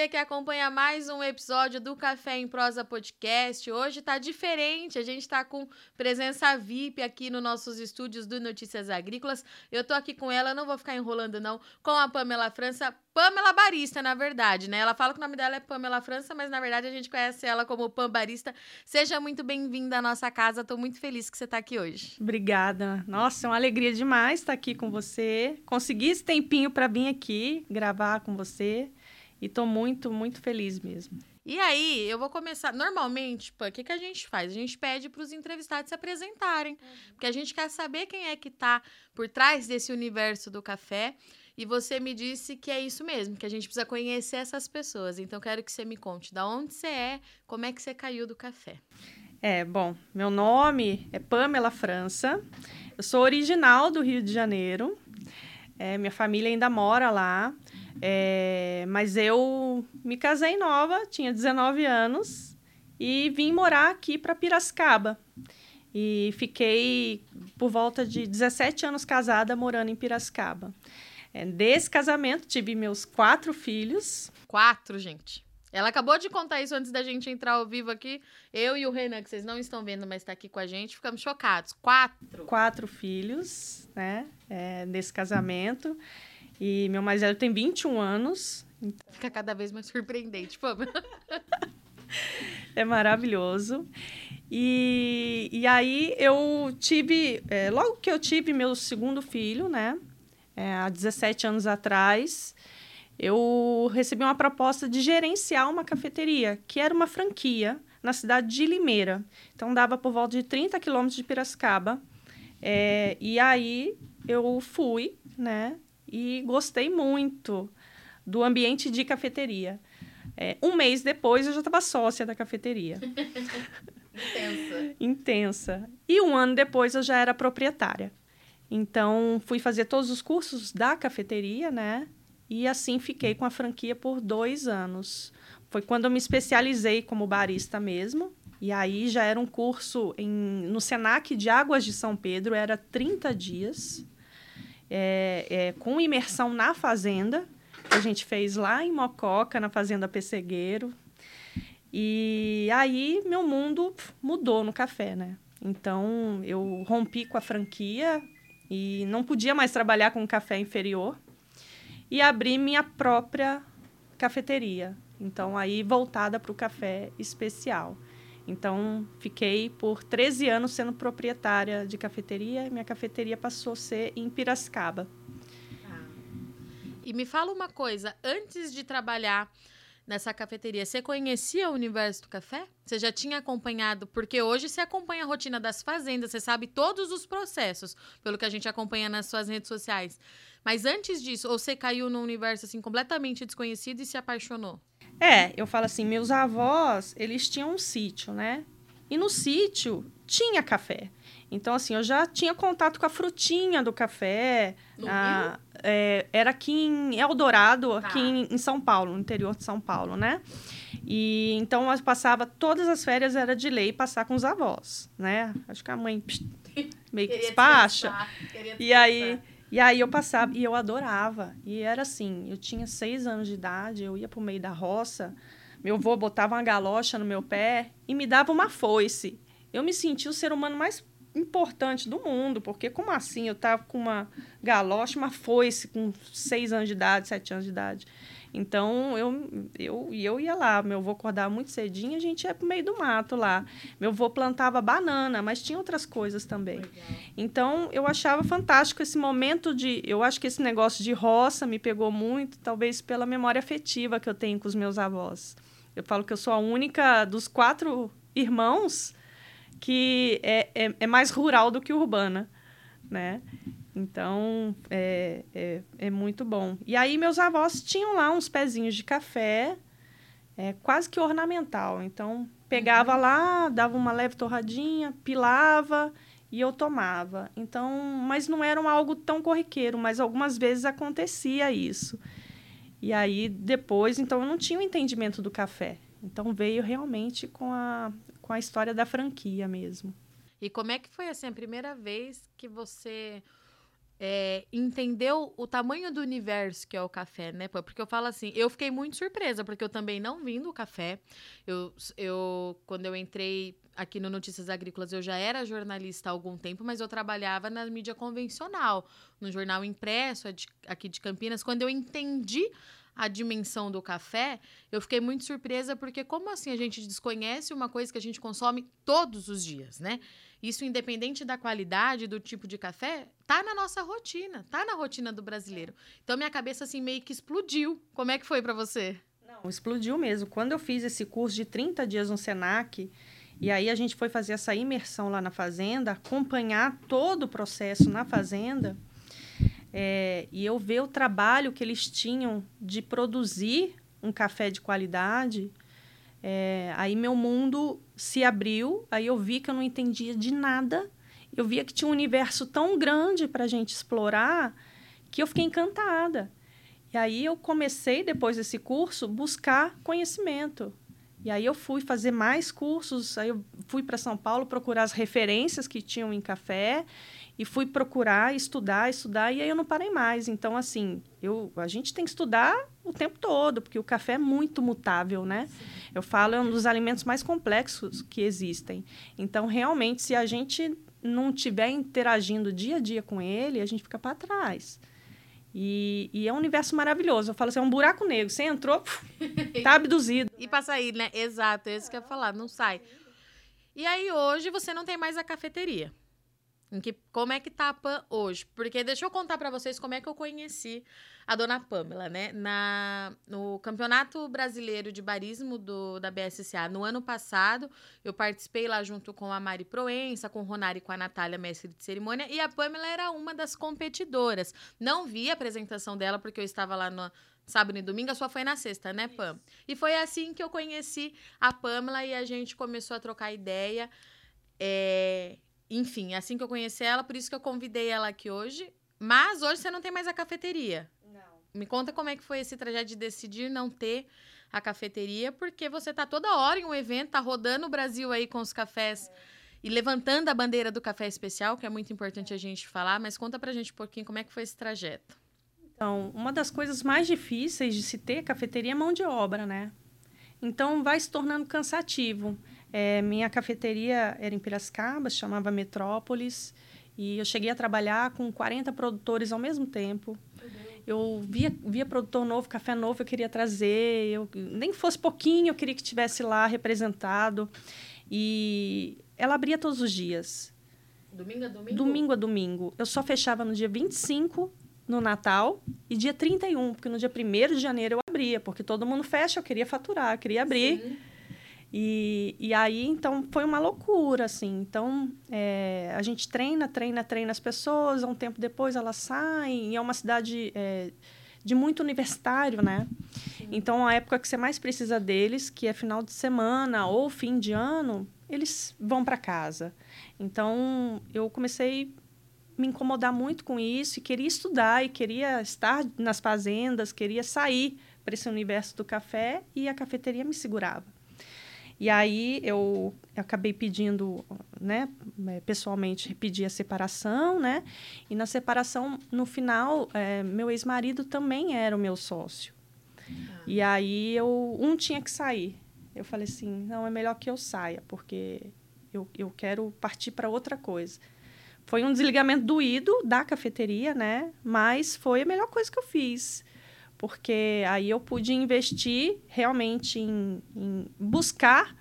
você que acompanha mais um episódio do Café em Prosa Podcast. Hoje tá diferente, a gente tá com presença VIP aqui nos nossos estúdios do Notícias Agrícolas. Eu tô aqui com ela, não vou ficar enrolando não, com a Pamela França, Pamela Barista, na verdade, né? Ela fala que o nome dela é Pamela França, mas na verdade a gente conhece ela como Pam Barista. Seja muito bem-vinda à nossa casa, tô muito feliz que você tá aqui hoje. Obrigada. Nossa, é uma alegria demais estar aqui com você. Consegui esse tempinho para vir aqui gravar com você. E tô muito, muito feliz mesmo. E aí, eu vou começar. Normalmente, o que, que a gente faz? A gente pede para os entrevistados se apresentarem. Uhum. Porque a gente quer saber quem é que está por trás desse universo do café. E você me disse que é isso mesmo, que a gente precisa conhecer essas pessoas. Então, quero que você me conte da onde você é, como é que você caiu do café. É, bom, meu nome é Pamela França. Eu sou original do Rio de Janeiro. É, minha família ainda mora lá. É, mas eu me casei nova, tinha 19 anos, e vim morar aqui para Piracicaba. E fiquei por volta de 17 anos casada morando em Piracicaba. É, desse casamento, tive meus quatro filhos. Quatro, gente. Ela acabou de contar isso antes da gente entrar ao vivo aqui. Eu e o Renan, que vocês não estão vendo, mas está aqui com a gente, ficamos chocados. Quatro. Quatro filhos, né? É, desse casamento. E meu mais velho tem 21 anos. Fica cada vez mais surpreendente, vamos. é maravilhoso. E, e aí eu tive, é, logo que eu tive meu segundo filho, né? É, há 17 anos atrás, eu recebi uma proposta de gerenciar uma cafeteria, que era uma franquia na cidade de Limeira. Então dava por volta de 30 quilômetros de Piracicaba. É, e aí eu fui, né? E gostei muito do ambiente de cafeteria. É, um mês depois eu já estava sócia da cafeteria. Intensa. Intensa. E um ano depois eu já era proprietária. Então fui fazer todos os cursos da cafeteria, né? E assim fiquei com a franquia por dois anos. Foi quando eu me especializei como barista mesmo. E aí já era um curso em, no Senac de Águas de São Pedro, era 30 dias é, é, com imersão na fazenda, que a gente fez lá em Mococa, na Fazenda Pessegueiro. E aí meu mundo mudou no café, né? Então eu rompi com a franquia e não podia mais trabalhar com café inferior e abri minha própria cafeteria. Então aí voltada para o café especial. Então, fiquei por 13 anos sendo proprietária de cafeteria e minha cafeteria passou a ser em Piracicaba. Ah. E me fala uma coisa, antes de trabalhar nessa cafeteria, você conhecia o universo do café? Você já tinha acompanhado? Porque hoje você acompanha a rotina das fazendas, você sabe todos os processos, pelo que a gente acompanha nas suas redes sociais. Mas antes disso, ou você caiu num universo assim completamente desconhecido e se apaixonou? É, eu falo assim, meus avós, eles tinham um sítio, né? E no sítio tinha café. Então, assim, eu já tinha contato com a frutinha do café. No a, é, era aqui em Eldorado, tá. aqui em, em, São Paulo, no interior de São Paulo, né? E então eu passava todas as férias era de lei passar com os avós, né? Acho que a mãe psh, meio que despacha. E aí e aí eu passava, e eu adorava. E era assim, eu tinha seis anos de idade, eu ia pro meio da roça, meu avô botava uma galocha no meu pé e me dava uma foice. Eu me sentia o ser humano mais importante do mundo, porque como assim eu tava com uma galocha, uma foice com seis anos de idade, sete anos de idade. Então, eu, eu, eu ia lá. Meu avô acordava muito cedinho, a gente ia pro meio do mato lá. Meu avô plantava banana, mas tinha outras coisas também. Legal. Então, eu achava fantástico esse momento de... Eu acho que esse negócio de roça me pegou muito, talvez pela memória afetiva que eu tenho com os meus avós. Eu falo que eu sou a única dos quatro irmãos que é, é, é mais rural do que urbana, né? Então, é, é, é, muito bom. E aí, meus avós tinham lá uns pezinhos de café, é, quase que ornamental. Então, pegava uhum. lá, dava uma leve torradinha, pilava e eu tomava. Então, mas não era algo tão corriqueiro, mas algumas vezes acontecia isso. E aí, depois, então, eu não tinha o entendimento do café. Então, veio realmente com a, com a história da franquia mesmo. E como é que foi, assim, a primeira vez que você é, entendeu o tamanho do universo que é o café, né? Porque eu falo assim, eu fiquei muito surpresa, porque eu também não vim do café. Eu, eu quando eu entrei aqui no Notícias Agrícolas, eu já era jornalista há algum tempo, mas eu trabalhava na mídia convencional, no jornal impresso aqui de Campinas. Quando eu entendi a dimensão do café, eu fiquei muito surpresa, porque como assim a gente desconhece uma coisa que a gente consome todos os dias, né? Isso, independente da qualidade, do tipo de café, tá na nossa rotina, tá na rotina do brasileiro. Então, minha cabeça, assim, meio que explodiu. Como é que foi para você? Não, explodiu mesmo. Quando eu fiz esse curso de 30 dias no SENAC, e aí a gente foi fazer essa imersão lá na fazenda, acompanhar todo o processo na fazenda, é, e eu ver o trabalho que eles tinham de produzir um café de qualidade, é, aí meu mundo se abriu, aí eu vi que eu não entendia de nada. Eu via que tinha um universo tão grande para a gente explorar que eu fiquei encantada. E aí eu comecei, depois desse curso, buscar conhecimento. E aí eu fui fazer mais cursos, aí eu fui para São Paulo procurar as referências que tinham em café e fui procurar, estudar, estudar, e aí eu não parei mais. Então, assim, eu, a gente tem que estudar o tempo todo, porque o café é muito mutável, né? Sim. Eu falo, é um dos alimentos mais complexos que existem. Então, realmente, se a gente não estiver interagindo dia a dia com ele, a gente fica para trás. E, e, é um universo maravilhoso. Eu falo assim, é um buraco negro. Você entrou, tá abduzido. e para sair, né? Exato, é isso que eu ia falar, não sai. E aí, hoje, você não tem mais a cafeteria. Em que, como é que tá a Pam hoje? Porque deixa eu contar para vocês como é que eu conheci a dona Pamela, né? Na, no Campeonato Brasileiro de Barismo do, da BSCA, no ano passado, eu participei lá junto com a Mari Proença, com o Ronari e com a Natália, mestre de cerimônia, e a Pamela era uma das competidoras. Não vi a apresentação dela porque eu estava lá no, sábado e domingo, a sua foi na sexta, né, Pam? Isso. E foi assim que eu conheci a Pamela e a gente começou a trocar ideia. É, enfim, assim que eu conheci ela, por isso que eu convidei ela aqui hoje. Mas hoje você não tem mais a cafeteria. Não. Me conta como é que foi esse trajeto de decidir não ter a cafeteria, porque você tá toda hora em um evento, tá rodando o Brasil aí com os cafés é. e levantando a bandeira do café especial, que é muito importante é. a gente falar, mas conta pra gente um pouquinho como é que foi esse trajeto. Então, uma das coisas mais difíceis de se ter cafeteria é mão de obra, né? Então, vai se tornando cansativo. É, minha cafeteria era em Piracicaba, chamava Metrópolis, e eu cheguei a trabalhar com 40 produtores ao mesmo tempo. Eu via, via produtor novo, café novo, eu queria trazer, eu, nem fosse pouquinho, eu queria que tivesse lá representado. E ela abria todos os dias. Domingo a domingo? Domingo a domingo. Eu só fechava no dia 25, no Natal, e dia 31, porque no dia 1 de janeiro eu abria, porque todo mundo fecha, eu queria faturar, eu queria abrir. Sim. E, e aí, então, foi uma loucura, assim. Então, é, a gente treina, treina, treina as pessoas, um tempo depois elas saem, e é uma cidade é, de muito universitário, né? Sim. Então, a época que você mais precisa deles, que é final de semana ou fim de ano, eles vão para casa. Então, eu comecei a me incomodar muito com isso e queria estudar e queria estar nas fazendas, queria sair para esse universo do café e a cafeteria me segurava. E aí eu, acabei pedindo, né, é, pessoalmente, pedi a separação, né? E na separação, no final, é, meu ex-marido também era o meu sócio. Ah. E aí eu, um tinha que sair. Eu falei assim, não, é melhor que eu saia, porque eu, eu quero partir para outra coisa. Foi um desligamento doído da cafeteria, né? Mas foi a melhor coisa que eu fiz porque aí eu pude investir realmente em, em buscar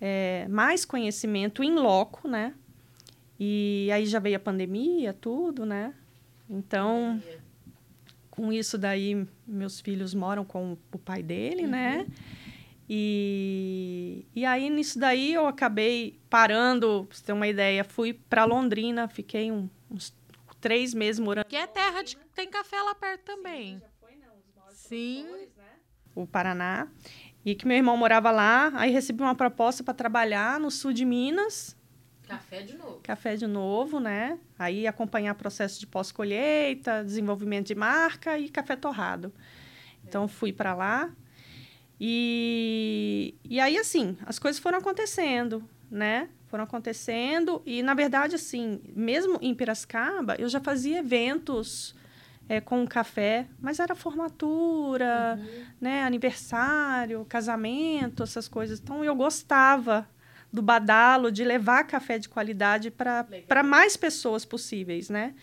é, mais conhecimento em loco, né? E aí já veio a pandemia, tudo, né? Então, com isso daí, meus filhos moram com o pai dele, né? uhum. né? E, e aí, nisso daí, eu acabei parando, pra você ter uma ideia, fui para Londrina, fiquei um, uns três meses morando. Que é terra de... tem café lá perto também. Sim, Sim. Né? O Paraná. E que meu irmão morava lá, aí recebi uma proposta para trabalhar no sul de Minas. Café de novo. Café de novo, né? Aí acompanhar processo de pós-colheita, desenvolvimento de marca e café torrado. Então fui para lá. E, e aí, assim, as coisas foram acontecendo, né? foram acontecendo e na verdade assim, mesmo em Piracicaba, eu já fazia eventos é, com café, mas era formatura, uhum. né, aniversário, casamento, essas coisas. Então eu gostava do badalo de levar café de qualidade para mais pessoas possíveis, né?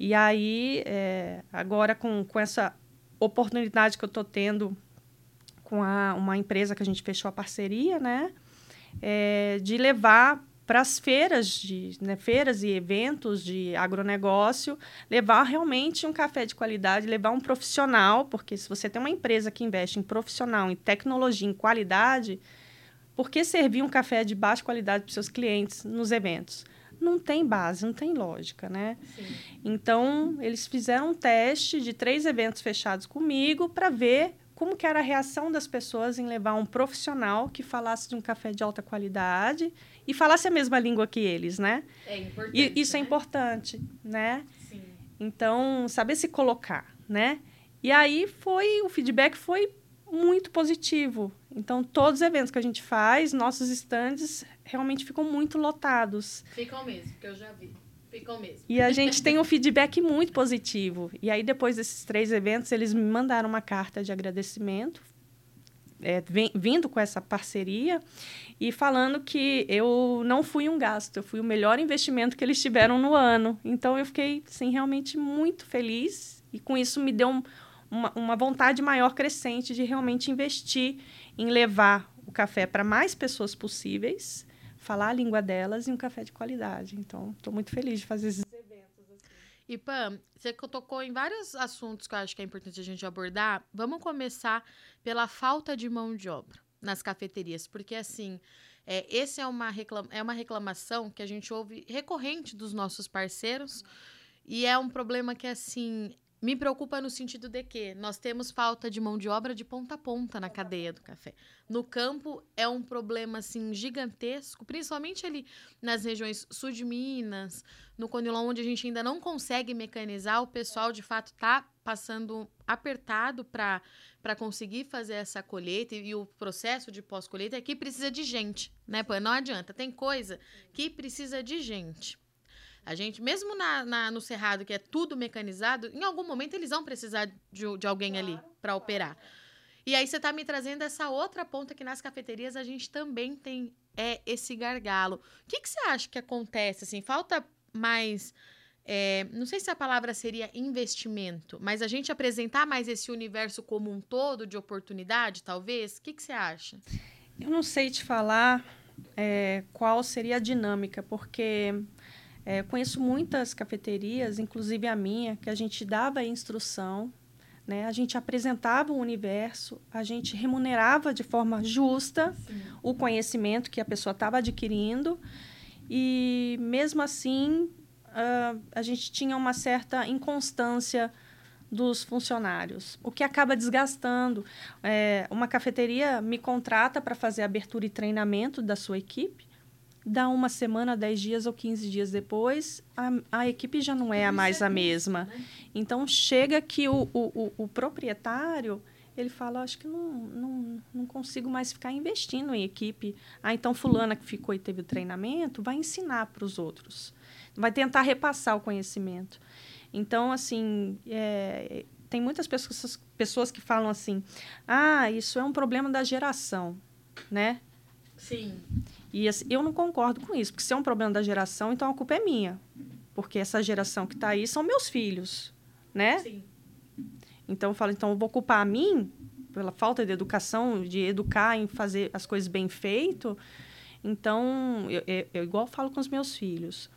E aí, é, agora com, com essa oportunidade que eu estou tendo com a, uma empresa que a gente fechou a parceria, né? É, de levar para as feiras de né, feiras e eventos de agronegócio, levar realmente um café de qualidade, levar um profissional, porque se você tem uma empresa que investe em profissional, em tecnologia, em qualidade, por que servir um café de baixa qualidade para seus clientes nos eventos? Não tem base, não tem lógica, né? Sim. Então, eles fizeram um teste de três eventos fechados comigo para ver como que era a reação das pessoas em levar um profissional que falasse de um café de alta qualidade e falasse a mesma língua que eles, né? É importante. E isso é né? é importante, né? Sim. Então, saber se colocar, né? E aí foi, o feedback foi muito positivo. Então, todos os eventos que a gente faz, nossos estandes realmente ficam muito lotados. Ficam mesmo, que eu já vi. Mesmo. E a gente tem um feedback muito positivo. E aí, depois desses três eventos, eles me mandaram uma carta de agradecimento, é, vindo com essa parceria e falando que eu não fui um gasto, eu fui o melhor investimento que eles tiveram no ano. Então, eu fiquei, sim, realmente muito feliz. E com isso me deu um, uma, uma vontade maior crescente de realmente investir em levar o café para mais pessoas possíveis, falar a língua delas e um café de qualidade. Então, estou muito feliz de fazer esses eventos. Assim. E, Pam, você tocou em vários assuntos que eu acho que é importante a gente abordar. Vamos começar pela falta de mão de obra nas cafeterias, porque, assim, é, esse é reclama, é uma reclamação que a gente ouve recorrente dos nossos parceiros. E é um problema que, assim, me preocupa no sentido de que nós temos falta de mão de obra de ponta a ponta na cadeia do café. No campo é um problema assim gigantesco, principalmente ali nas regiões sul de Minas, no Conilon, onde a gente ainda não consegue mecanizar, o pessoal de fato está passando apertado para conseguir fazer essa colheita e, e o processo de pós-colheita aqui precisa de gente, né? Pô, não adianta, tem coisa que precisa de gente. A gente, mesmo na, na, no Cerrado, que é tudo mecanizado, em algum momento eles vão precisar de, de alguém claro, ali para operar. E aí você está me trazendo essa outra ponta que nas cafeterias a gente também tem é esse gargalo. O que, que você acha que acontece? Assim, falta mais. É, não sei se a palavra seria investimento, mas a gente apresentar mais esse universo como um todo de oportunidade, talvez? O que, que você acha? Eu não sei te falar é, qual seria a dinâmica, porque é, conheço muitas cafeterias, inclusive a minha, que a gente dava instrução, né? a gente apresentava o universo, a gente remunerava de forma justa Sim. o conhecimento que a pessoa estava adquirindo, e mesmo assim uh, a gente tinha uma certa inconstância dos funcionários, o que acaba desgastando. É, uma cafeteria me contrata para fazer abertura e treinamento da sua equipe, dá uma semana, dez dias ou quinze dias depois, a, a equipe já não é a mais a mesma. Né? Então, chega que o, o, o, proprietário, ele fala, acho que não, não, não consigo mais ficar investindo em equipe. Ah, então fulana que ficou e teve o treinamento, vai ensinar para os outros. Vai tentar repassar o conhecimento. Então, assim, é, tem muitas pessoas, pessoas que falam assim, ah, isso é um problema da geração, né? Sim. E assim, eu não concordo com isso, porque se é um problema da geração, então a culpa é minha. Porque essa geração que está aí são meus filhos, né? Sim. Então eu falo, então eu vou culpar a mim pela falta de educação, de educar em fazer as coisas bem feito. Então, eu, eu, eu igual falo com os meus filhos.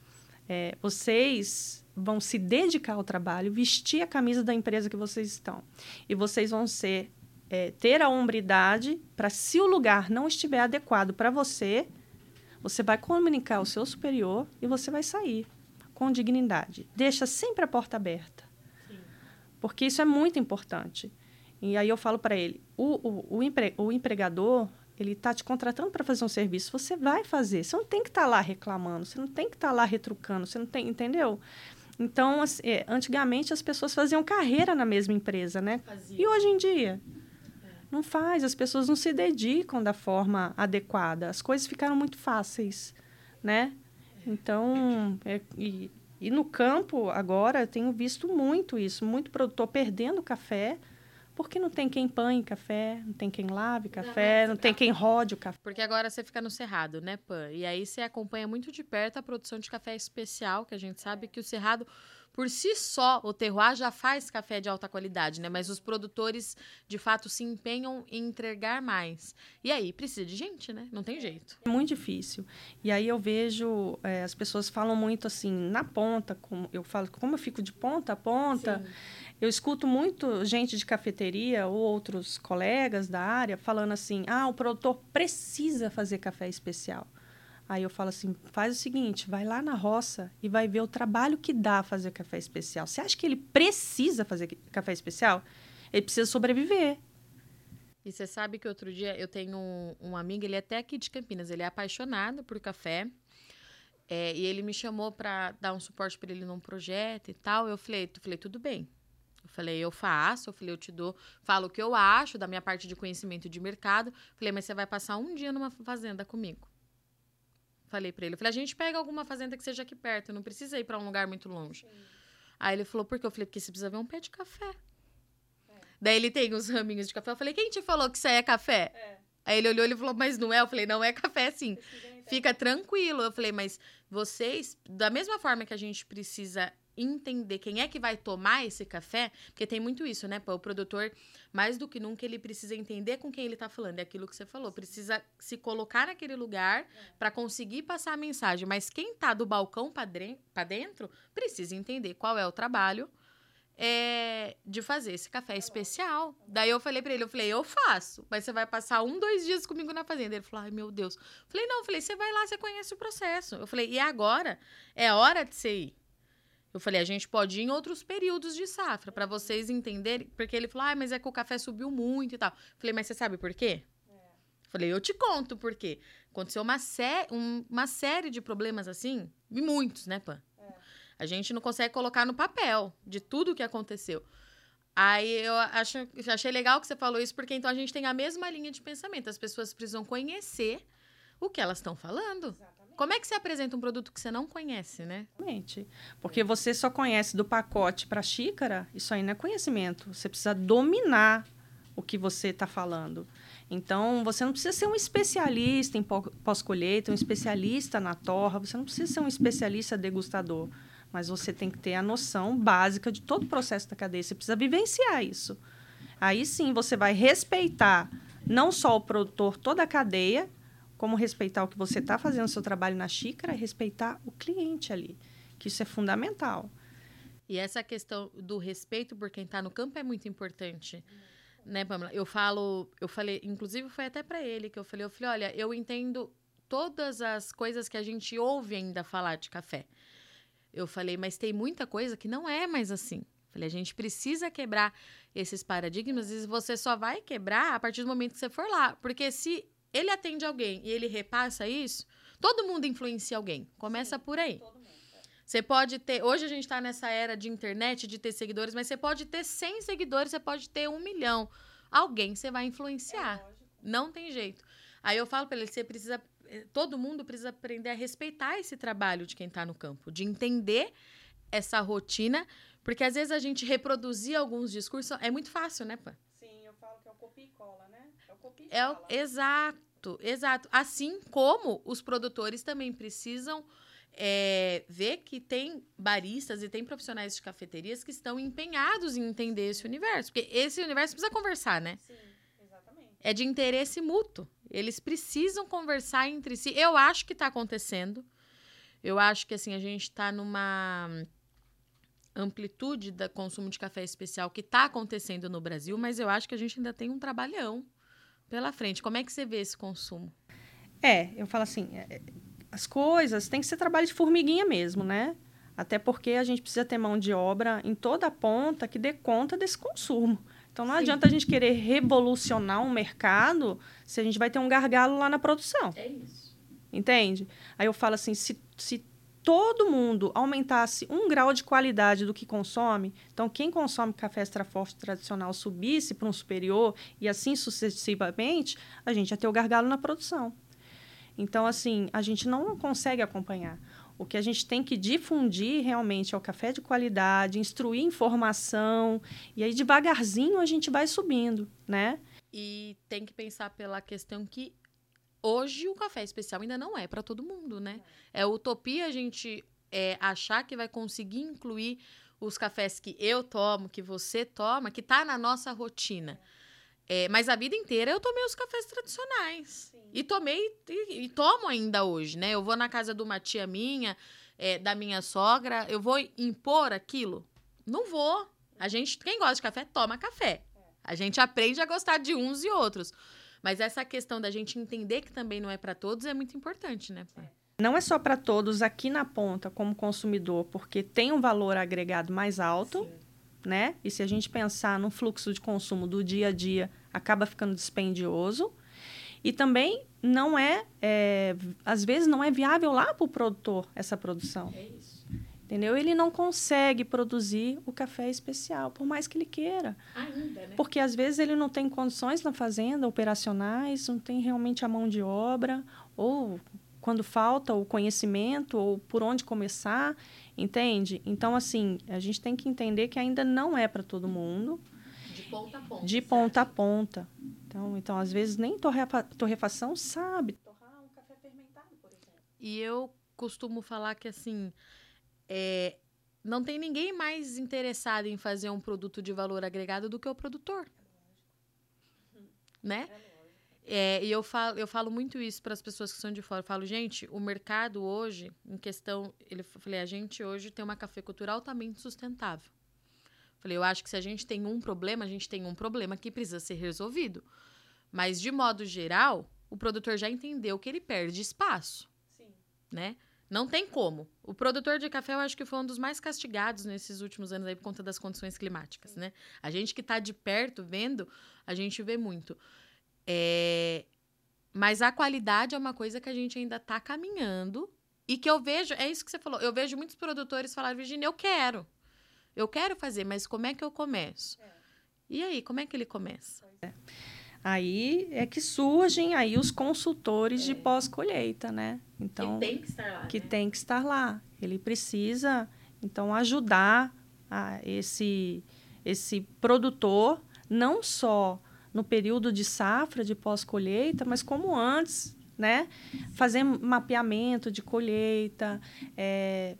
É, vocês vão se dedicar ao trabalho, vestir a camisa da empresa que vocês estão. E vocês vão ser é, ter a hombridade para, se o lugar não estiver adequado para você, você vai comunicar ao seu superior e você vai sair com dignidade. Deixa sempre a porta aberta. Sim. Porque isso é muito importante. E aí eu falo para ele: o, o, o, empre, o empregador ele está te contratando para fazer um serviço, você vai fazer. Você não tem que estar tá lá reclamando, você não tem que estar tá lá retrucando, você não tem, entendeu? Então, assim, antigamente as pessoas faziam carreira na mesma empresa, né? Fazia. E hoje em dia? Não faz, as pessoas não se dedicam da forma adequada. As coisas ficaram muito fáceis. né? Então, é, e, e no campo, agora, eu tenho visto muito isso. Muito produtor perdendo café porque não tem quem panhe café, não tem quem lave café, não, não tem quem rode o café. Porque agora você fica no Cerrado, né, Pan? E aí você acompanha muito de perto a produção de café especial, que a gente sabe que o Cerrado por si só, o terroir já faz café de alta qualidade, né? Mas os produtores, de fato, se empenham em entregar mais. E aí, precisa de gente, né? Não tem jeito. É muito difícil. E aí eu vejo, é, as pessoas falam muito assim, na ponta, como eu falo, como eu fico de ponta a ponta, Sim. eu escuto muito gente de cafeteria ou outros colegas da área falando assim, ah, o produtor precisa fazer café especial. Aí eu falo assim: faz o seguinte, vai lá na roça e vai ver o trabalho que dá fazer café especial. Você acha que ele precisa fazer café especial? Ele precisa sobreviver. E você sabe que outro dia eu tenho um, um amigo, ele é até aqui de Campinas, ele é apaixonado por café. É, e ele me chamou para dar um suporte para ele num projeto e tal. Eu falei, falei, tudo bem. Eu falei, eu faço, eu falei, eu te dou, falo o que eu acho da minha parte de conhecimento de mercado. Falei, mas você vai passar um dia numa fazenda comigo. Falei para ele. Eu falei, a gente pega alguma fazenda que seja aqui perto, não precisa ir para um lugar muito longe. Sim. Aí ele falou, por quê? Eu falei, porque você precisa ver um pé de café. É. Daí ele tem os raminhos de café. Eu falei, quem te falou que isso aí é café? É. Aí ele olhou e falou, mas não é? Eu falei, não é café sim. Fica tranquilo. Eu falei, mas vocês, da mesma forma que a gente precisa entender quem é que vai tomar esse café, porque tem muito isso, né? Pô, o produtor, mais do que nunca, ele precisa entender com quem ele tá falando. É aquilo que você falou. Precisa se colocar naquele lugar é. para conseguir passar a mensagem. Mas quem tá do balcão para dentro precisa entender qual é o trabalho é, de fazer esse café especial. Daí eu falei para ele, eu falei, eu faço, mas você vai passar um, dois dias comigo na fazenda. Ele falou, ai meu Deus. Eu falei, não, eu falei, você vai lá, você conhece o processo. Eu falei, e agora é hora de você ir. Eu falei, a gente pode ir em outros períodos de safra, para vocês entenderem. Porque ele falou, ah, mas é que o café subiu muito e tal. Eu falei, mas você sabe por quê? É. Falei, eu te conto por quê. Aconteceu uma, sé um, uma série de problemas assim, e muitos, né, Pan? É. A gente não consegue colocar no papel de tudo o que aconteceu. Aí eu acho, achei legal que você falou isso, porque então a gente tem a mesma linha de pensamento. As pessoas precisam conhecer o que elas estão falando. Exatamente. Como é que você apresenta um produto que você não conhece, né? Exatamente. Porque você só conhece do pacote para xícara, isso aí não é conhecimento. Você precisa dominar o que você está falando. Então, você não precisa ser um especialista em pós-colheita, um especialista na torra, você não precisa ser um especialista degustador, mas você tem que ter a noção básica de todo o processo da cadeia. Você precisa vivenciar isso. Aí sim você vai respeitar não só o produtor, toda a cadeia, como respeitar o que você está fazendo, o seu trabalho na xícara, e respeitar o cliente ali, que isso é fundamental. E essa questão do respeito por quem está no campo é muito importante. Né, Pamela? Eu falo, eu falei, inclusive foi até para ele que eu falei, eu falei, olha, eu entendo todas as coisas que a gente ouve ainda falar de café. Eu falei, mas tem muita coisa que não é mais assim. Falei, a gente precisa quebrar esses paradigmas e você só vai quebrar a partir do momento que você for lá. Porque se ele atende alguém e ele repassa isso, todo mundo influencia alguém. Começa Sim, por aí. É. Você pode ter. Hoje a gente está nessa era de internet, de ter seguidores, mas você pode ter 100 seguidores, você pode ter um milhão. Alguém você vai influenciar. É, Não tem jeito. Aí eu falo para ele: você precisa. Eh, todo mundo precisa aprender a respeitar esse trabalho de quem está no campo, de entender essa rotina, porque às vezes a gente reproduzir alguns discursos é muito fácil, né, Pã? Sim, eu falo que é o copia e cola, né? É o é. Exato, exato. Assim como os produtores também precisam é, ver que tem baristas e tem profissionais de cafeterias que estão empenhados em entender esse universo. Porque esse universo precisa conversar, né? Sim, exatamente. É de interesse mútuo. Eles precisam conversar entre si. Eu acho que está acontecendo. Eu acho que assim, a gente está numa amplitude do consumo de café especial que está acontecendo no Brasil, mas eu acho que a gente ainda tem um trabalhão pela frente. Como é que você vê esse consumo? É, eu falo assim, é, as coisas tem que ser trabalho de formiguinha mesmo, né? Até porque a gente precisa ter mão de obra em toda a ponta que dê conta desse consumo. Então não Sim. adianta a gente querer revolucionar um mercado se a gente vai ter um gargalo lá na produção. É isso. Entende? Aí eu falo assim, se, se todo mundo aumentasse um grau de qualidade do que consome, então quem consome café extra forte tradicional subisse para um superior e assim sucessivamente, a gente ia ter o gargalo na produção. Então, assim, a gente não consegue acompanhar. O que a gente tem que difundir realmente é o café de qualidade, instruir informação, e aí devagarzinho a gente vai subindo, né? E tem que pensar pela questão que hoje o café especial ainda não é para todo mundo, né? É utopia a gente é, achar que vai conseguir incluir os cafés que eu tomo, que você toma, que tá na nossa rotina. É, mas a vida inteira eu tomei os cafés tradicionais. Sim. E tomei e, e, tomo ainda hoje, né? Eu vou na casa de uma tia minha, é, da minha sogra, eu vou impor aquilo? Não vou. A gente, quem gosta de café, toma café. A gente aprende a gostar de uns e outros. Mas essa questão da gente entender que também não é para todos é muito importante, né? Não é só para todos aqui na ponta como consumidor, porque tem um valor agregado mais alto. Sim né? E se a gente pensar no fluxo de consumo do dia a dia, acaba ficando dispendioso. E também não é, é às vezes não é viável lá para o produtor essa produção. É isso. Entendeu? Ele não consegue produzir o café especial, por mais que ele queira. Ainda, né? Porque às vezes ele não tem condições na fazenda operacionais, não tem realmente a mão de obra, ou quando falta o conhecimento, ou por onde começar. Entende? Então, assim, a gente tem que entender que ainda não é para todo mundo. De ponta a ponta. De ponta a ponta. Então, então às vezes, nem torrefa torrefação sabe. Torrar um café fermentado, por exemplo. E eu costumo falar que, assim, é, não tem ninguém mais interessado em fazer um produto de valor agregado do que o produtor. Né? É é, e eu falo, eu falo muito isso para as pessoas que são de fora. Eu falo, gente, o mercado hoje, em questão. Ele falei, a gente hoje tem uma cafeicultura altamente sustentável. Falei, eu acho que se a gente tem um problema, a gente tem um problema que precisa ser resolvido. Mas, de modo geral, o produtor já entendeu que ele perde espaço. Sim. Né? Não tem como. O produtor de café, eu acho que foi um dos mais castigados nesses últimos anos aí por conta das condições climáticas, né? A gente que está de perto vendo, a gente vê muito. É, mas a qualidade é uma coisa que a gente ainda está caminhando e que eu vejo, é isso que você falou, eu vejo muitos produtores falar, Virginia, eu quero. Eu quero fazer, mas como é que eu começo? É. E aí, como é que ele começa? É. Aí é que surgem aí os consultores é. de pós-colheita, né? Então, que tem que estar lá. Que né? tem que estar lá. Ele precisa, então, ajudar a esse, esse produtor, não só no período de safra, de pós-colheita, mas como antes, né? Fazer mapeamento de colheita, é,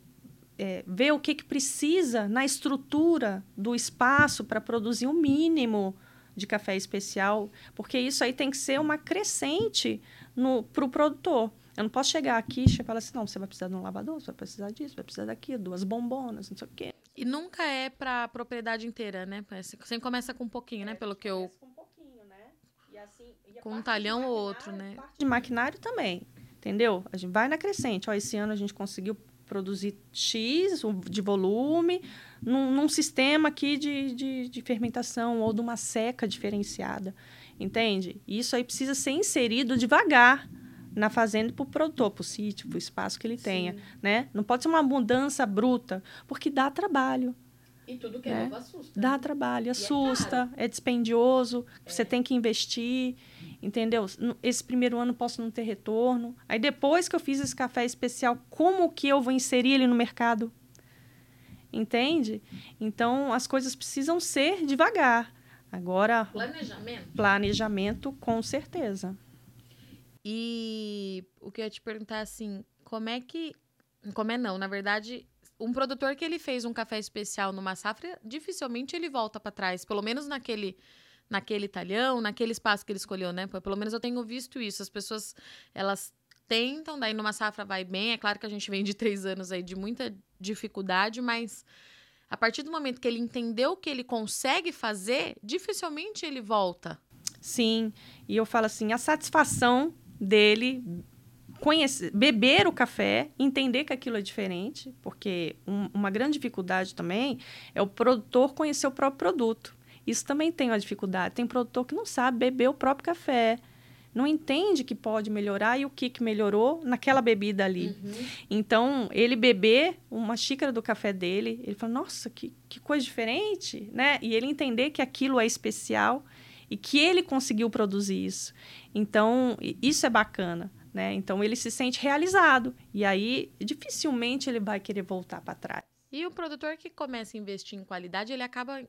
é, ver o que, que precisa na estrutura do espaço para produzir o mínimo de café especial, porque isso aí tem que ser uma crescente para o pro produtor. Eu não posso chegar aqui e falar assim, não, você vai precisar de um lavador, você vai precisar disso, vai precisar daquilo, duas bombonas, não sei o quê. E nunca é para a propriedade inteira, né? Você começa com um pouquinho, é, né? Pelo que eu assim, com um talhão ou outro, né? Parte de maquinário também, entendeu? A gente vai na crescente. Ó, esse ano a gente conseguiu produzir X de volume num, num sistema aqui de, de, de, fermentação ou de uma seca diferenciada, entende? Isso aí precisa ser inserido devagar na fazenda para o produtor, para o sítio, para o espaço que ele Sim. tenha, né? Não pode ser uma mudança bruta, porque dá trabalho. E tudo que é, é novo assusta. Dá né? trabalho, assusta, é, é, dispendioso, é. você tem que investir, entendeu? Esse primeiro ano posso não ter retorno. Aí depois que eu fiz esse café especial, como que eu vou inserir ele no mercado? Entende? Então as coisas precisam ser devagar. Agora. Planejamento? Planejamento, com certeza. E o que eu ia te perguntar assim, como é que. Como é não? Na verdade, um produtor que ele fez um café especial numa safra, dificilmente ele volta para trás, pelo menos naquele naquele talhão, naquele espaço que ele escolheu, né? Pelo menos eu tenho visto isso. As pessoas, elas tentam, daí numa safra vai bem. É claro que a gente vem de três anos aí de muita dificuldade, mas a partir do momento que ele entendeu o que ele consegue fazer, dificilmente ele volta. Sim, e eu falo assim, a satisfação dele conhecer, beber o café, entender que aquilo é diferente, porque um, uma grande dificuldade também é o produtor conhecer o próprio produto. Isso também tem uma dificuldade. Tem produtor que não sabe beber o próprio café, não entende que pode melhorar e o que, que melhorou naquela bebida ali. Uhum. Então, ele beber uma xícara do café dele, ele fala, nossa, que, que coisa diferente, né? E ele entender que aquilo é especial e que ele conseguiu produzir isso. Então, isso é bacana né? Então ele se sente realizado e aí dificilmente ele vai querer voltar para trás. E o produtor que começa a investir em qualidade, ele acaba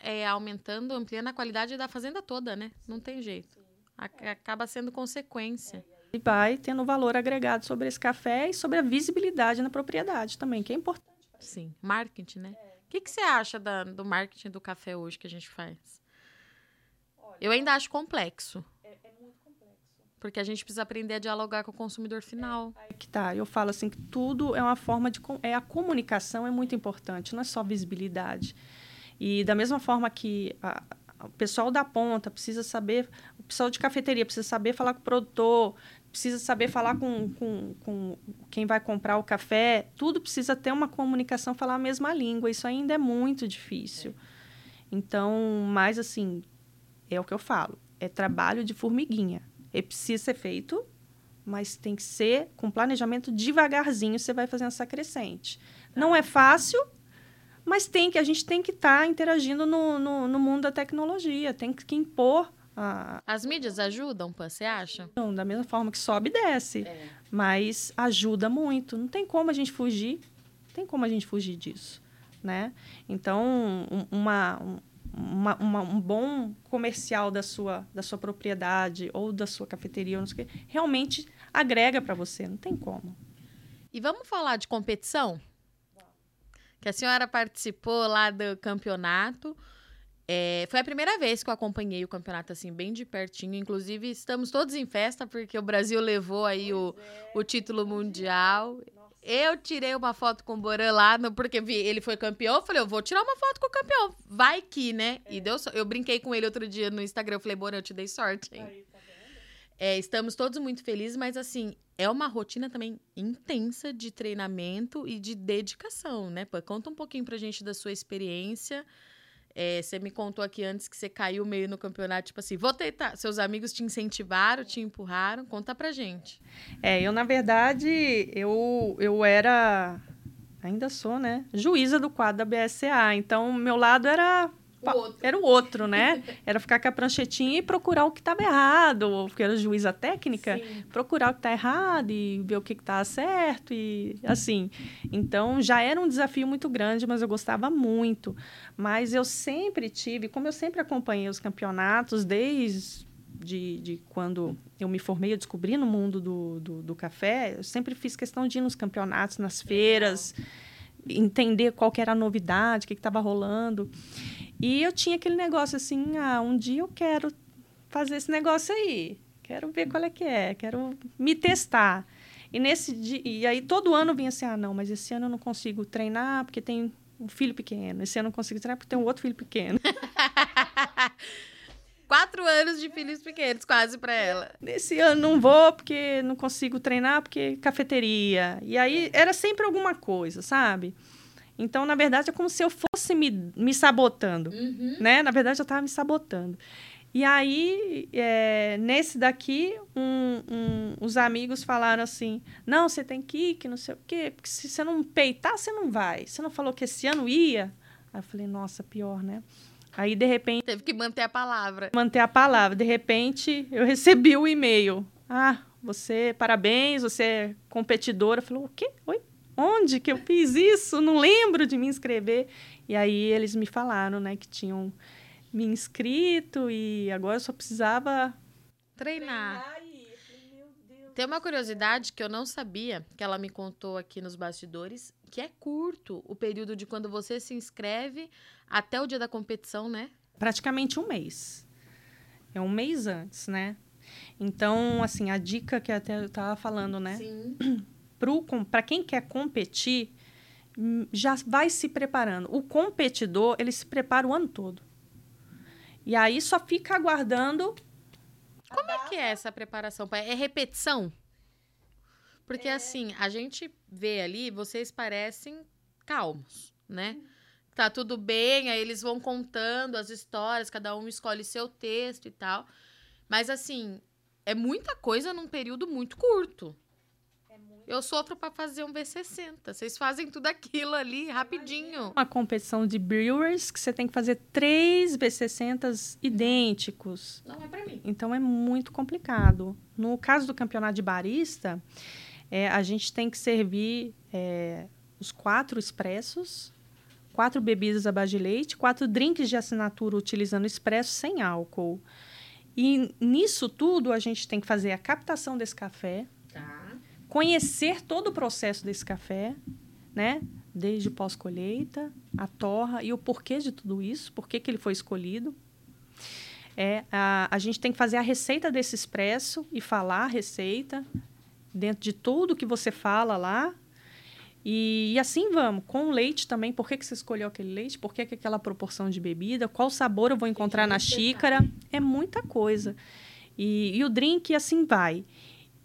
é, aumentando, ampliando a qualidade da fazenda toda, né? Não tem jeito. Acaba sendo consequência. E vai tendo valor agregado sobre esse café e sobre a visibilidade na propriedade também, que é importante. Sim, marketing, né? O que, que você acha da, do marketing do café hoje que a gente faz? Eu ainda acho complexo. É, é muito complexo. Porque a gente precisa aprender a dialogar com o consumidor final. É, que tá. Eu falo assim que tudo é uma forma de. É, a comunicação é muito importante, não é só visibilidade. E da mesma forma que a, o pessoal da ponta precisa saber, o pessoal de cafeteria precisa saber falar com o produtor, precisa saber falar com, com, com quem vai comprar o café, tudo precisa ter uma comunicação, falar a mesma língua. Isso ainda é muito difícil. Então, mais assim, é o que eu falo, é trabalho de formiguinha. Ele precisa ser feito, mas tem que ser com planejamento devagarzinho, você vai fazendo essa crescente. Não é fácil, mas tem que a gente tem que estar tá interagindo no, no, no, mundo da tecnologia, tem que, que impor. A... As mídias ajudam, você acha? Não, da mesma forma que sobe e desce, é. mas ajuda muito. Não tem como a gente fugir, não tem como a gente fugir disso, né? Então, uma, uma, uma, um bom comercial da sua, da sua propriedade ou da sua cafeteria, não sei o quê, realmente agrega para você, não tem como. E vamos falar de competição? Que a senhora participou lá do campeonato. É, foi a primeira vez que eu acompanhei o campeonato assim, bem de pertinho. Inclusive, estamos todos em festa, porque o Brasil levou aí o, é, o título mundial. Eu tirei uma foto com o Boran lá, porque vi, ele foi campeão. Eu falei, eu vou tirar uma foto com o campeão. Vai que, né? É. E deu Eu brinquei com ele outro dia no Instagram. Eu falei, Boran, eu te dei sorte, hein? Aí, tá é, estamos todos muito felizes, mas assim, é uma rotina também intensa de treinamento e de dedicação, né? Pô, conta um pouquinho pra gente da sua experiência. É, você me contou aqui antes que você caiu meio no campeonato, tipo assim, vou tentar. Seus amigos te incentivaram, te empurraram. Conta pra gente. É, eu, na verdade, eu, eu era. Ainda sou, né? Juíza do quadro da BSA. Então, meu lado era o era o outro, né? Era ficar com a pranchetinha e procurar o que estava errado, porque era juíza técnica, Sim. procurar o que está errado e ver o que está certo e assim. Então já era um desafio muito grande, mas eu gostava muito. Mas eu sempre tive, como eu sempre acompanhei os campeonatos desde de, de, quando eu me formei, eu descobri no mundo do, do, do, café, eu sempre fiz questão de ir nos campeonatos, nas feiras, entender qual era a novidade, o que estava rolando. E eu tinha aquele negócio assim, ah, um dia eu quero fazer esse negócio aí. Quero ver qual é que é, quero me testar. E nesse dia, e aí todo ano vinha assim, ah, não, mas esse ano eu não consigo treinar porque tem um filho pequeno. Esse ano eu não consigo treinar porque tem um outro filho pequeno. Quatro anos de filhos pequenos, quase para ela. Nesse ano não vou porque não consigo treinar porque cafeteria. E aí era sempre alguma coisa, sabe? Então, na verdade, é como se eu fosse me, me sabotando, uhum. né? Na verdade, eu estava me sabotando. E aí, é, nesse daqui, um, um, os amigos falaram assim: não, você tem que ir, que não sei o quê, porque se você não peitar, você não vai. Você não falou que esse ano ia? Aí eu falei: nossa, pior, né? Aí, de repente. Teve que manter a palavra. Manter a palavra. De repente, eu recebi o e-mail. Ah, você, parabéns, você é competidora. Falou: o quê? Oi? Onde que eu fiz isso? Não lembro de me inscrever. E aí eles me falaram, né, que tinham me inscrito e agora eu só precisava treinar. treinar Tem uma curiosidade que eu não sabia, que ela me contou aqui nos bastidores, que é curto o período de quando você se inscreve até o dia da competição, né? Praticamente um mês. É um mês antes, né? Então, assim, a dica que até eu estava falando, né? Sim para quem quer competir, hum, já vai se preparando. O competidor, ele se prepara o ano todo. E aí só fica aguardando. Como é que é essa preparação? É repetição? Porque é... assim, a gente vê ali, vocês parecem calmos, né? Tá tudo bem, aí eles vão contando as histórias, cada um escolhe seu texto e tal. Mas assim, é muita coisa num período muito curto. Eu sofro para fazer um V60. Vocês fazem tudo aquilo ali rapidinho. Uma competição de brewers que você tem que fazer três V60 idênticos. Não é para mim. Então é muito complicado. No caso do campeonato de barista, é, a gente tem que servir é, os quatro expressos, quatro bebidas à base de leite, quatro drinks de assinatura utilizando expresso sem álcool. E nisso tudo a gente tem que fazer a captação desse café, conhecer todo o processo desse café, né? Desde pós-colheita, a torra e o porquê de tudo isso, por que ele foi escolhido. É, a, a gente tem que fazer a receita desse expresso e falar a receita dentro de tudo que você fala lá. E, e assim vamos, com o leite também. Por que, que você escolheu aquele leite? Por que, que aquela proporção de bebida? Qual sabor eu vou encontrar na xícara? É muita coisa. E, e o drink, assim vai.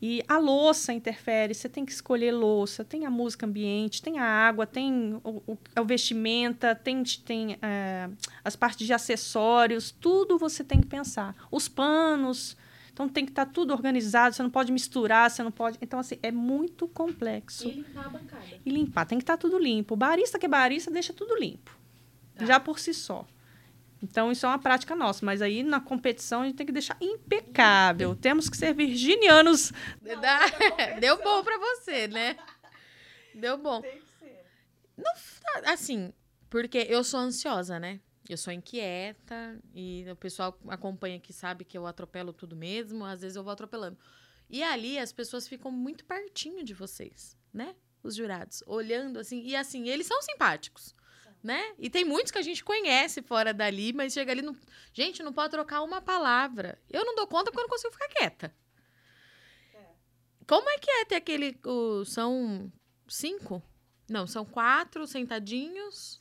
E a louça interfere, você tem que escolher louça, tem a música ambiente, tem a água, tem o, o, vestimenta, tem, tem é, as partes de acessórios, tudo você tem que pensar. Os panos, então tem que estar tá tudo organizado, você não pode misturar, você não pode. Então, assim, é muito complexo. E limpar a bancada. E limpar, tem que estar tá tudo limpo. O barista que é barista deixa tudo limpo. Tá. Já por si só. Então, isso é uma prática nossa. Mas aí, na competição, a gente tem que deixar impecável. Temos que ser virginianos. Não, Deu bom para você, né? Deu bom. Tem que ser. Não, assim, porque eu sou ansiosa, né? Eu sou inquieta e o pessoal acompanha que sabe que eu atropelo tudo mesmo. Às vezes eu vou atropelando. E ali as pessoas ficam muito pertinho de vocês, né? Os jurados, olhando assim. E assim, eles são simpáticos né? E tem muitos que a gente conhece fora dali, mas chega ali, não... gente, não pode trocar uma palavra. Eu não dou conta porque eu não consigo ficar quieta. É. Como é que é ter aquele. O, são cinco? Não, são quatro sentadinhos.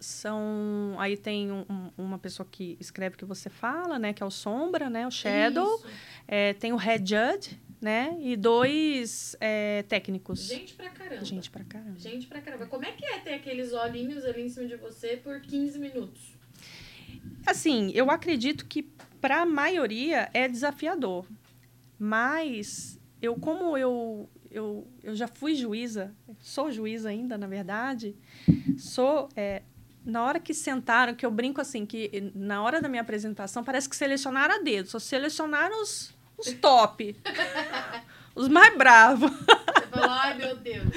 São. Aí tem um, uma pessoa que escreve o que você fala, né? Que é o Sombra, né? O Shadow. É, tem o Head Judge, né? E dois é, técnicos. Gente pra caramba. Gente pra caramba. Gente pra caramba. Como é que é ter aqueles olhinhos ali em cima de você por 15 minutos? Assim, eu acredito que pra maioria é desafiador. Mas eu, como eu, eu, eu já fui juíza, sou juíza ainda, na verdade, sou. É, na hora que sentaram, que eu brinco assim, que na hora da minha apresentação parece que selecionaram a dedo, só selecionaram os, os top. os mais bravos. Você falou, ai meu Deus.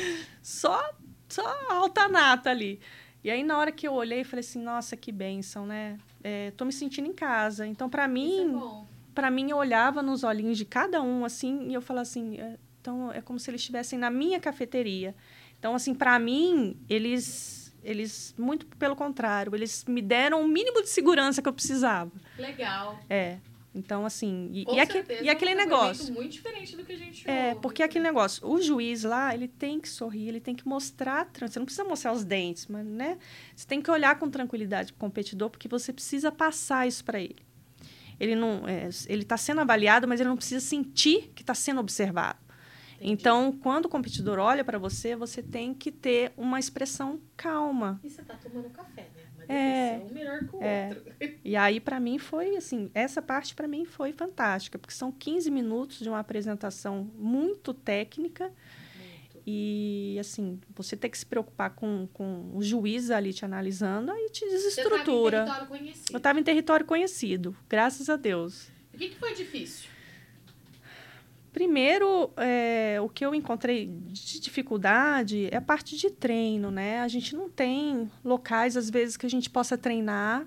Só, só alta nata ali. E aí, na hora que eu olhei, falei assim, nossa, que bênção, né? É, tô me sentindo em casa. Então, para mim, é para mim, eu olhava nos olhinhos de cada um, assim, e eu falava assim, é, então, é como se eles estivessem na minha cafeteria. Então, assim, para mim, eles, eles, muito pelo contrário, eles me deram o mínimo de segurança que eu precisava. Legal. É. Então, assim, e, e, aqui, e aquele é um negócio. muito diferente do que a gente É, ouve. porque aquele negócio, o juiz lá, ele tem que sorrir, ele tem que mostrar. Você não precisa mostrar os dentes, mas, né? Você tem que olhar com tranquilidade para o competidor, porque você precisa passar isso para ele. Ele não, é, ele está sendo avaliado, mas ele não precisa sentir que está sendo observado. Entendi. Então, quando o competidor olha para você, você tem que ter uma expressão calma. E você está tomando café, né? é, um melhor que o é. outro. E aí, para mim, foi assim, essa parte para mim foi fantástica, porque são 15 minutos de uma apresentação muito técnica. E, assim, você tem que se preocupar com, com o juiz ali te analisando, aí te desestrutura. Você estava em território conhecido. Eu estava em território conhecido, graças a Deus. O que, que foi difícil? Primeiro, é, o que eu encontrei de dificuldade é a parte de treino, né? A gente não tem locais, às vezes, que a gente possa treinar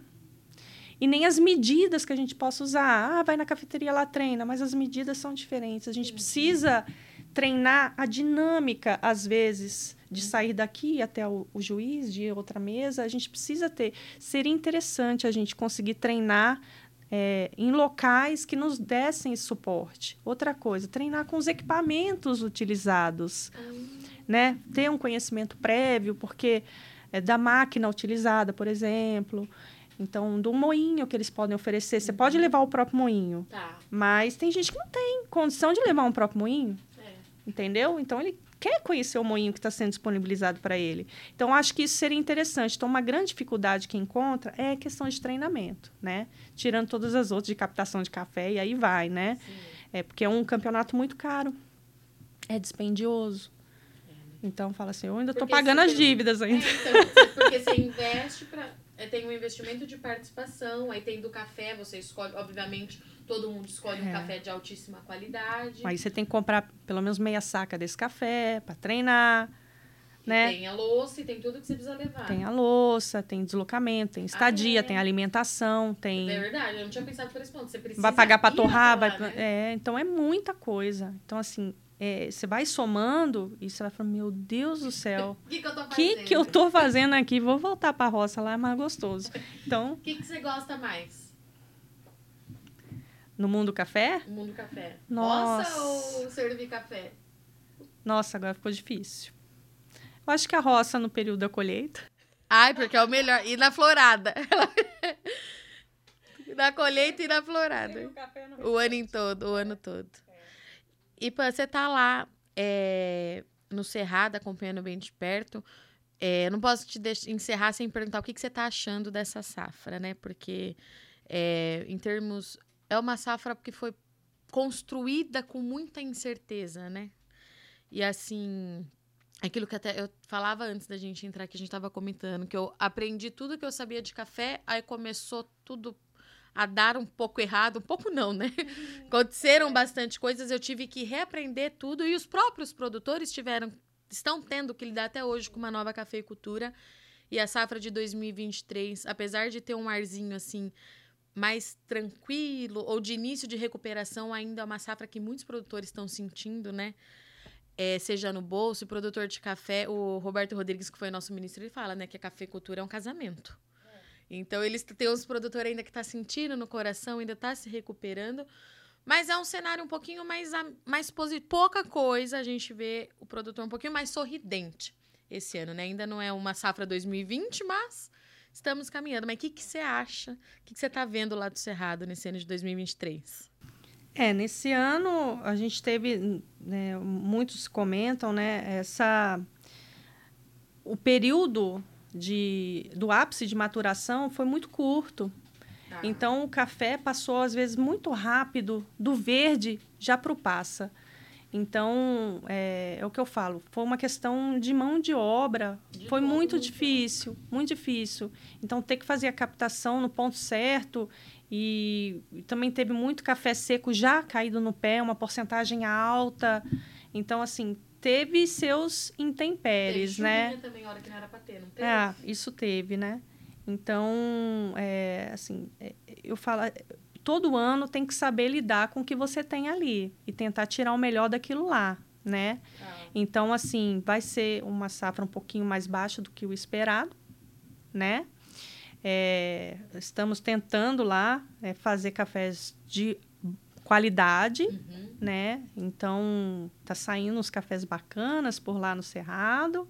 e nem as medidas que a gente possa usar. Ah, vai na cafeteria lá, treina, mas as medidas são diferentes. A gente precisa treinar a dinâmica, às vezes, de sair daqui até o, o juiz, de outra mesa. A gente precisa ter. Seria interessante a gente conseguir treinar é, em locais que nos dessem esse suporte. Outra coisa, treinar com os equipamentos utilizados, uhum. né? Ter um conhecimento prévio, porque é, da máquina utilizada, por exemplo. Então, do moinho que eles podem oferecer. Você pode uhum. levar o próprio moinho. Tá. Mas tem gente que não tem condição de levar um próprio moinho. É. Entendeu? Então, ele quer conhecer o moinho que está sendo disponibilizado para ele. Então, acho que isso seria interessante. Então, uma grande dificuldade que encontra é a questão de treinamento, né? Tirando todas as outras de captação de café e aí vai, né? Sim. É porque é um campeonato muito caro. é dispendioso. Então fala assim, eu ainda estou pagando as dívidas ainda. É, então, porque você investe para é, tem um investimento de participação, aí tem do café, você escolhe, obviamente, todo mundo escolhe é. um café de altíssima qualidade. Aí você tem que comprar pelo menos meia saca desse café para treinar. Né? Tem a louça e tem tudo que você precisa levar. Tem a louça, tem deslocamento, tem estadia, ah, é. tem alimentação, tem. É verdade, eu não tinha pensado por esse ponto. Você precisa. Vai pagar para torrar, vai. Né? É, então é muita coisa. Então, assim, é, você vai somando e você vai falando, meu Deus do céu. O que, que eu tô fazendo? que, que eu tô fazendo aqui? Vou voltar pra roça lá, é mais gostoso. Então. O que, que você gosta mais? No mundo café? No mundo café. Nossa. Roça ou servir café? Nossa, agora ficou difícil. Eu acho que a roça no período da colheita. Ai, porque é o melhor. E na florada. na colheita e na florada. O ano em todo, o ano todo. E você tá lá é, no Cerrado, acompanhando bem de perto. É, não posso te deixar, encerrar sem perguntar o que, que você tá achando dessa safra, né? Porque é, em termos. É uma safra que foi construída com muita incerteza, né? E assim, aquilo que até eu falava antes da gente entrar aqui, a gente estava comentando, que eu aprendi tudo que eu sabia de café, aí começou tudo a dar um pouco errado, um pouco não, né? Uhum. Aconteceram bastante coisas, eu tive que reaprender tudo e os próprios produtores tiveram estão tendo que lidar até hoje com uma nova cafeicultura. E a safra de 2023, apesar de ter um arzinho assim mais tranquilo ou de início de recuperação, ainda é uma safra que muitos produtores estão sentindo, né? É, seja no bolso, o produtor de café, o Roberto Rodrigues, que foi nosso ministro, ele fala, né, que a cafeicultura é um casamento. Então, eles têm uns produtores ainda que tá sentindo no coração, ainda tá se recuperando. Mas é um cenário um pouquinho mais, mais positivo. Pouca coisa a gente vê o produtor um pouquinho mais sorridente esse ano, né? Ainda não é uma safra 2020, mas estamos caminhando. Mas o que, que você acha? O que, que você está vendo lá do Cerrado nesse ano de 2023? É, nesse ano a gente teve, né, muitos comentam, né, essa o período de, do ápice de maturação foi muito curto. Ah. Então, o café passou, às vezes, muito rápido do verde já para o passa. Então, é, é, o que eu falo, foi uma questão de mão de obra, de foi muito difícil, muito difícil. Então, ter que fazer a captação no ponto certo e, e também teve muito café seco já caído no pé, uma porcentagem alta. Então, assim, teve seus intempéries, teve né? também, hora que não era pra ter, não teve? É, isso teve, né? Então, é, assim, é, eu falo, todo ano tem que saber lidar com o que você tem ali e tentar tirar o melhor daquilo lá, né? Ah. Então, assim, vai ser uma safra um pouquinho mais baixa do que o esperado, né? É, estamos tentando lá é, fazer cafés de qualidade, uhum. né? Então, tá saindo uns cafés bacanas por lá no Cerrado.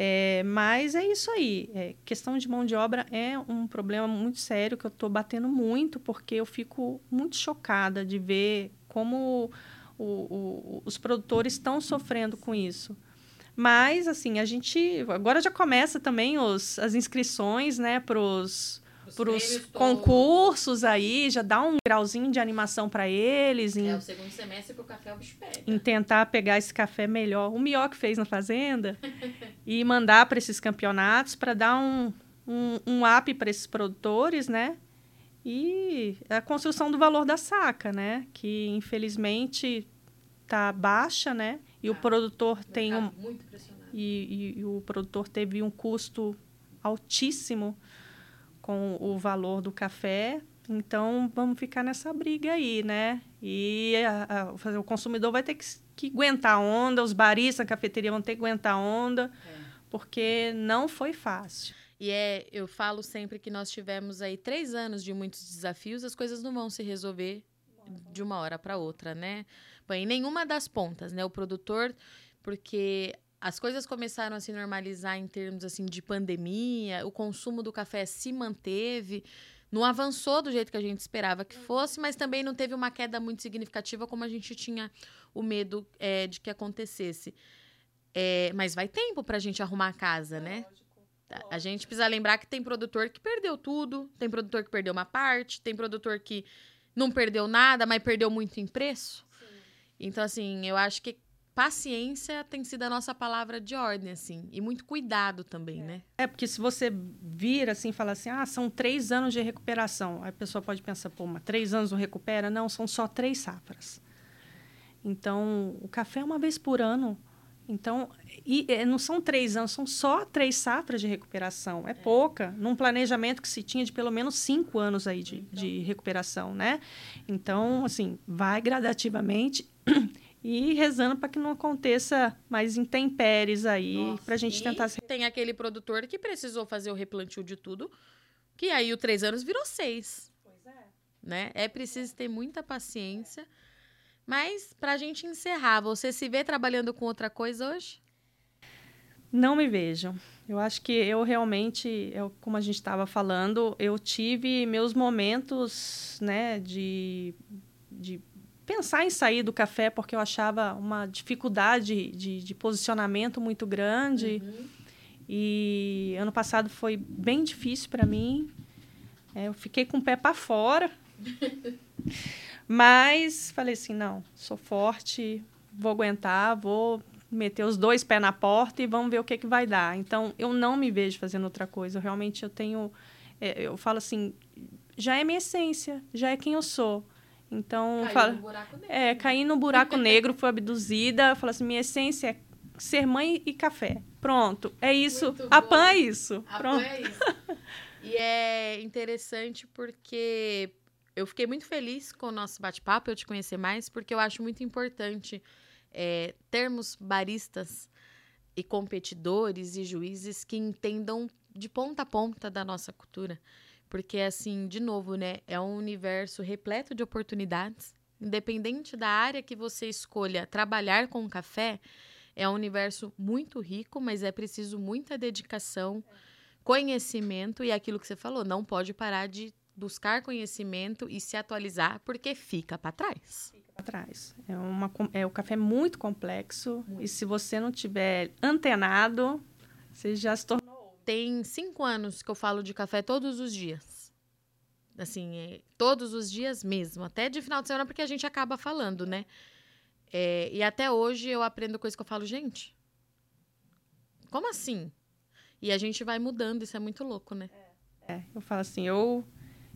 É, mas é isso aí. É, questão de mão de obra é um problema muito sério que eu estou batendo muito, porque eu fico muito chocada de ver como o, o, os produtores estão sofrendo com isso. Mas, assim, a gente. Agora já começa também os, as inscrições, né, para os para os concursos aí, já dá um grauzinho de animação para eles. Em, é, o segundo semestre para o café o bicho pega. Em tentar pegar esse café melhor, o melhor que fez na fazenda, e mandar para esses campeonatos para dar um, um, um up para esses produtores, né? E a construção do valor da saca, né? Que infelizmente tá baixa, né? E ah, o produtor tem um. E, e, e o produtor teve um custo altíssimo com o valor do café. Então, vamos ficar nessa briga aí, né? E a, a, o consumidor vai ter que, que aguentar a onda, os baristas, a cafeteria vão ter que aguentar a onda, é. porque não foi fácil. E é, eu falo sempre que nós tivemos aí três anos de muitos desafios, as coisas não vão se resolver de uma hora para outra, né? Em nenhuma das pontas, né? O produtor, porque as coisas começaram a se normalizar em termos assim de pandemia, o consumo do café se manteve, não avançou do jeito que a gente esperava que fosse, mas também não teve uma queda muito significativa como a gente tinha o medo é, de que acontecesse. É, mas vai tempo para a gente arrumar a casa, né? A gente precisa lembrar que tem produtor que perdeu tudo, tem produtor que perdeu uma parte, tem produtor que não perdeu nada, mas perdeu muito em preço. Então, assim, eu acho que paciência tem sido a nossa palavra de ordem, assim. E muito cuidado também, é. né? É, porque se você vir assim e falar assim, ah, são três anos de recuperação. A pessoa pode pensar, pô, mas três anos não recupera? Não, são só três safras. Então, o café é uma vez por ano. Então, e, e, não são três anos, são só três safras de recuperação. É, é, pouca, num planejamento que se tinha de pelo menos cinco anos aí de, então. de recuperação, né? Então, assim, vai gradativamente e rezando para que não aconteça mais intempéries aí, para a gente tentar... Tem aquele produtor que precisou fazer o replantio de tudo, que aí o três anos virou seis. Pois é. Né? É preciso ter muita paciência... Mas, para a gente encerrar, você se vê trabalhando com outra coisa hoje? Não me vejo. Eu acho que eu realmente, eu, como a gente estava falando, eu tive meus momentos né, de, de pensar em sair do café, porque eu achava uma dificuldade de, de posicionamento muito grande. Uhum. E ano passado foi bem difícil para mim. É, eu fiquei com o pé para fora. Mas falei assim, não, sou forte, vou aguentar, vou meter os dois pés na porta e vamos ver o que, que vai dar. Então, eu não me vejo fazendo outra coisa. Eu, realmente, eu tenho... É, eu falo assim, já é minha essência, já é quem eu sou. Então, Caiu falo, no buraco negro. É, caí no buraco negro, fui abduzida. Falo assim, minha essência é ser mãe e café. Pronto, é isso. A PAN é isso. A Pronto. É isso. E é interessante porque eu fiquei muito feliz com o nosso bate-papo, eu te conhecer mais, porque eu acho muito importante é, termos baristas e competidores e juízes que entendam de ponta a ponta da nossa cultura. Porque, assim, de novo, né, é um universo repleto de oportunidades. Independente da área que você escolha trabalhar com café, é um universo muito rico, mas é preciso muita dedicação, conhecimento e aquilo que você falou, não pode parar de buscar conhecimento e se atualizar, porque fica para trás. Fica para trás. É, uma, é o café é muito complexo muito. e se você não tiver antenado, você já se tornou. Tem cinco anos que eu falo de café todos os dias. Assim, é, todos os dias mesmo. Até de final de semana, porque a gente acaba falando, né? É, e até hoje eu aprendo coisas que eu falo, gente, como assim? E a gente vai mudando, isso é muito louco, né? É, é eu falo assim, eu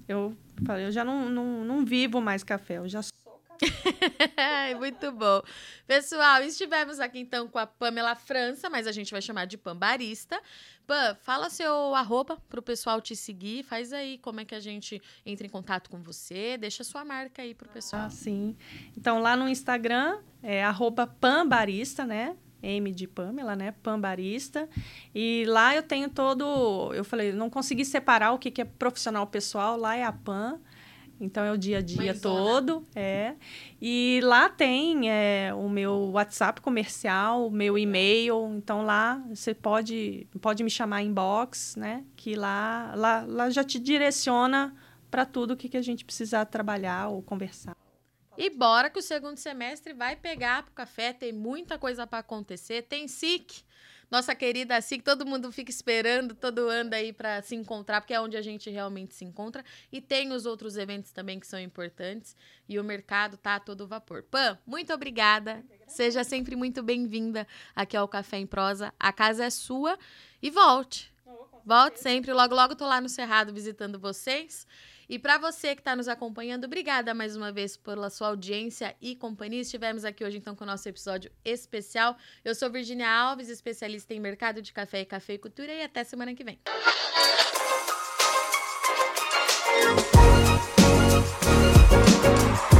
eu eu já não, não, não vivo mais café, eu já sou. Muito bom. Pessoal, estivemos aqui então com a Pamela França, mas a gente vai chamar de Pam Barista. Pam, fala seu arroba para o pessoal te seguir, faz aí como é que a gente entra em contato com você, deixa sua marca aí para o pessoal. Ah, sim. Então lá no Instagram é arroba Pam Barista, né? M de Pamela, né? Pambarista. E lá eu tenho todo. Eu falei, não consegui separar o que, que é profissional pessoal, lá é a Pam. Então é o dia a dia Mãezona. todo, é. E lá tem é, o meu WhatsApp comercial, o meu e-mail. Então lá você pode pode me chamar inbox, né? Que lá lá, lá já te direciona para tudo o que, que a gente precisar trabalhar ou conversar. E bora que o segundo semestre vai pegar pro café, tem muita coisa para acontecer. Tem SIC, nossa querida SIC, todo mundo fica esperando todo ano aí para se encontrar, porque é onde a gente realmente se encontra. E tem os outros eventos também que são importantes. E o mercado tá a todo vapor. Pan, muito obrigada. Seja sempre muito bem-vinda aqui ao Café em Prosa. A casa é sua e volte. Volte sempre. Logo, logo tô lá no Cerrado visitando vocês. E para você que está nos acompanhando, obrigada mais uma vez pela sua audiência e companhia. Estivemos aqui hoje então com o nosso episódio especial. Eu sou Virginia Alves, especialista em mercado de café e cafeicultura e até semana que vem. Música